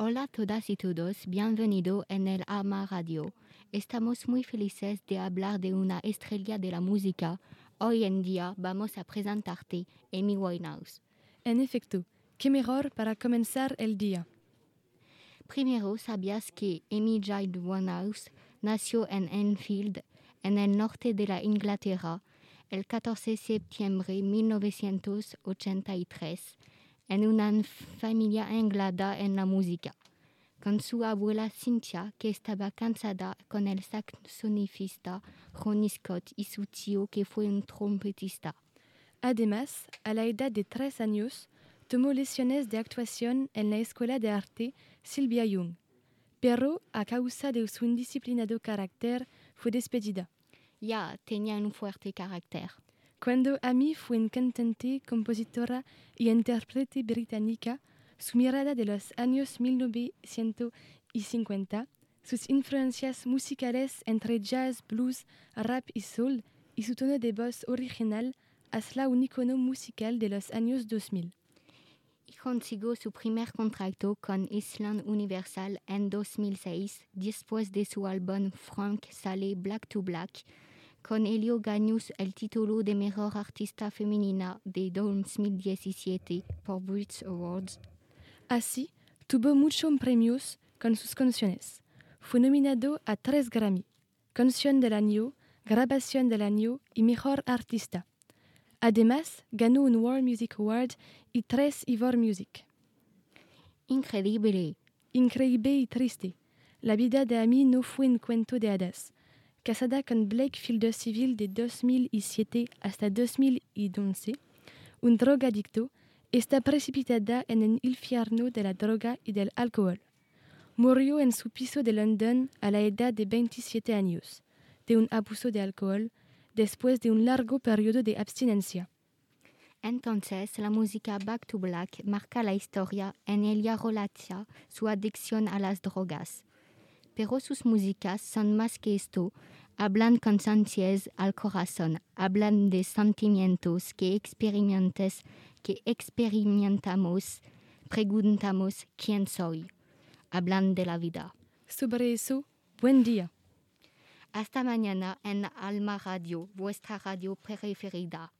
Hola a todas y todos, bienvenido en el Ama Radio. Estamos muy felices de hablar de una estrella de la música. Hoy en día vamos a presentarte Amy Winehouse. En efecto, qué mejor para comenzar el día. Primero, ¿sabías que Amy Jade Winehouse nació en Enfield, en el norte de la Inglaterra, el 14 de septiembre de 1983, en una familia englada en la música, con su abuela Cynthia, que estaba cansada con el saxofonista Ronnie Scott, y su tío, que fue un trompetista. Además, a la edad de tres años, tomó lecciones de actuación en la Escuela de Arte Sylvia Young, pero a causa de su indisciplinado carácter fue despedida. Ya tenía un fuerte carácter. Cuando Amy fue una cantante, compositora y intérprete británica, su mirada de los años 1950, sus influencias musicales entre jazz, blues, rap y soul, y su tono de voz original, hazla un icono musical de los años 2000. Y consiguió su primer contrato con Island Universal en 2006, después de su álbum Frank Sale Black to Black, con ello ganó el título de Mejor Artista Femenina de 2017 por Brit Awards. Así, tuvo muchos premios con sus canciones. Fue nominado a tres Grammy, Canción del Año, Grabación del Año y Mejor Artista. Además, ganó un World Music Award y tres Ivor Music. Increíble. Increíble y triste. La vida de Amy no fue un cuento de hadas. Casada con Blake Fielder Civil de 2007 hasta 2011, un drogadicto, está precipitada en el infierno de la droga y del alcohol. Murió en su piso de London a la edad de 27 años, de un abuso de alcohol, después de un largo periodo de abstinencia. Entonces, la música Back to Black marca la historia en ella relata su adicción a las drogas. Pero sus músicas son más que esto, hablan con sencillez al corazón, hablan de sentimientos que experimentas, que experimentamos, preguntamos quién soy, hablan de la vida. Sobre eso, buen día. Hasta mañana en Alma Radio, vuestra radio preferida.